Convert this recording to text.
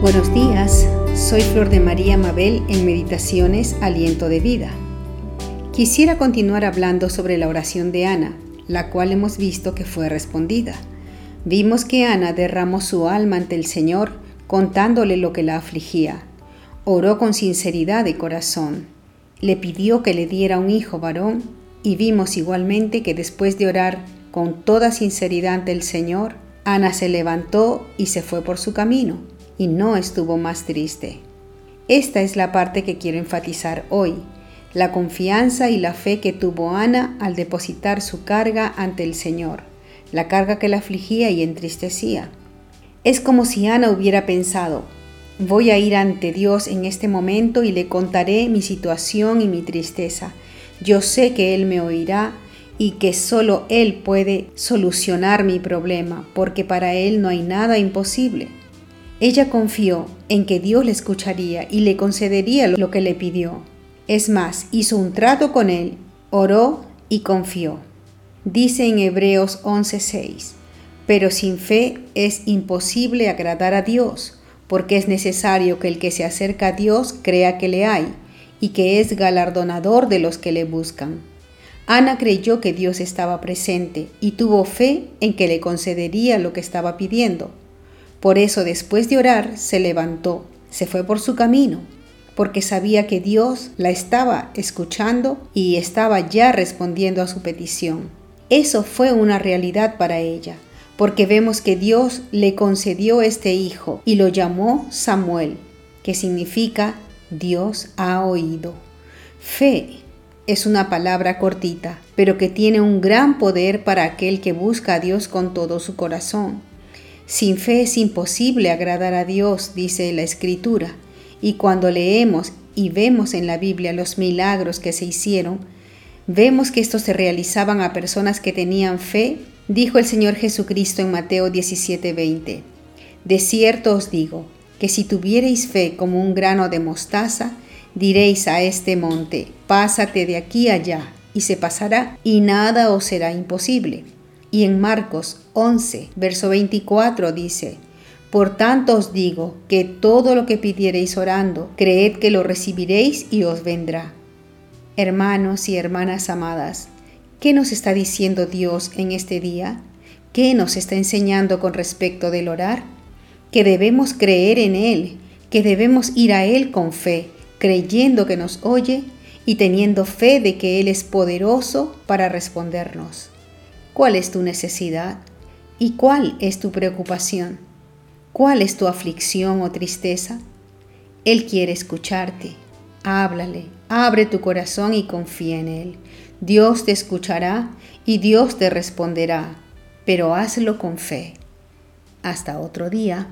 Buenos días, soy Flor de María Mabel en Meditaciones Aliento de Vida. Quisiera continuar hablando sobre la oración de Ana, la cual hemos visto que fue respondida. Vimos que Ana derramó su alma ante el Señor contándole lo que la afligía. Oró con sinceridad de corazón. Le pidió que le diera un hijo varón y vimos igualmente que después de orar con toda sinceridad ante el Señor, Ana se levantó y se fue por su camino y no estuvo más triste. Esta es la parte que quiero enfatizar hoy, la confianza y la fe que tuvo Ana al depositar su carga ante el Señor, la carga que la afligía y entristecía. Es como si Ana hubiera pensado, voy a ir ante Dios en este momento y le contaré mi situación y mi tristeza. Yo sé que Él me oirá y que solo Él puede solucionar mi problema, porque para Él no hay nada imposible. Ella confió en que Dios le escucharía y le concedería lo que le pidió. Es más, hizo un trato con él, oró y confió. Dice en Hebreos 11:6, pero sin fe es imposible agradar a Dios, porque es necesario que el que se acerca a Dios crea que le hay y que es galardonador de los que le buscan. Ana creyó que Dios estaba presente y tuvo fe en que le concedería lo que estaba pidiendo. Por eso después de orar se levantó, se fue por su camino, porque sabía que Dios la estaba escuchando y estaba ya respondiendo a su petición. Eso fue una realidad para ella, porque vemos que Dios le concedió este hijo y lo llamó Samuel, que significa Dios ha oído. Fe es una palabra cortita, pero que tiene un gran poder para aquel que busca a Dios con todo su corazón. Sin fe es imposible agradar a Dios, dice la Escritura. Y cuando leemos y vemos en la Biblia los milagros que se hicieron, vemos que estos se realizaban a personas que tenían fe, dijo el Señor Jesucristo en Mateo 17:20. De cierto os digo, que si tuviereis fe como un grano de mostaza, diréis a este monte, pásate de aquí allá, y se pasará, y nada os será imposible. Y en Marcos 11, verso 24 dice, Por tanto os digo que todo lo que pidiereis orando, creed que lo recibiréis y os vendrá. Hermanos y hermanas amadas, ¿qué nos está diciendo Dios en este día? ¿Qué nos está enseñando con respecto del orar? Que debemos creer en Él, que debemos ir a Él con fe, creyendo que nos oye y teniendo fe de que Él es poderoso para respondernos. ¿Cuál es tu necesidad? ¿Y cuál es tu preocupación? ¿Cuál es tu aflicción o tristeza? Él quiere escucharte. Háblale, abre tu corazón y confía en Él. Dios te escuchará y Dios te responderá, pero hazlo con fe. Hasta otro día.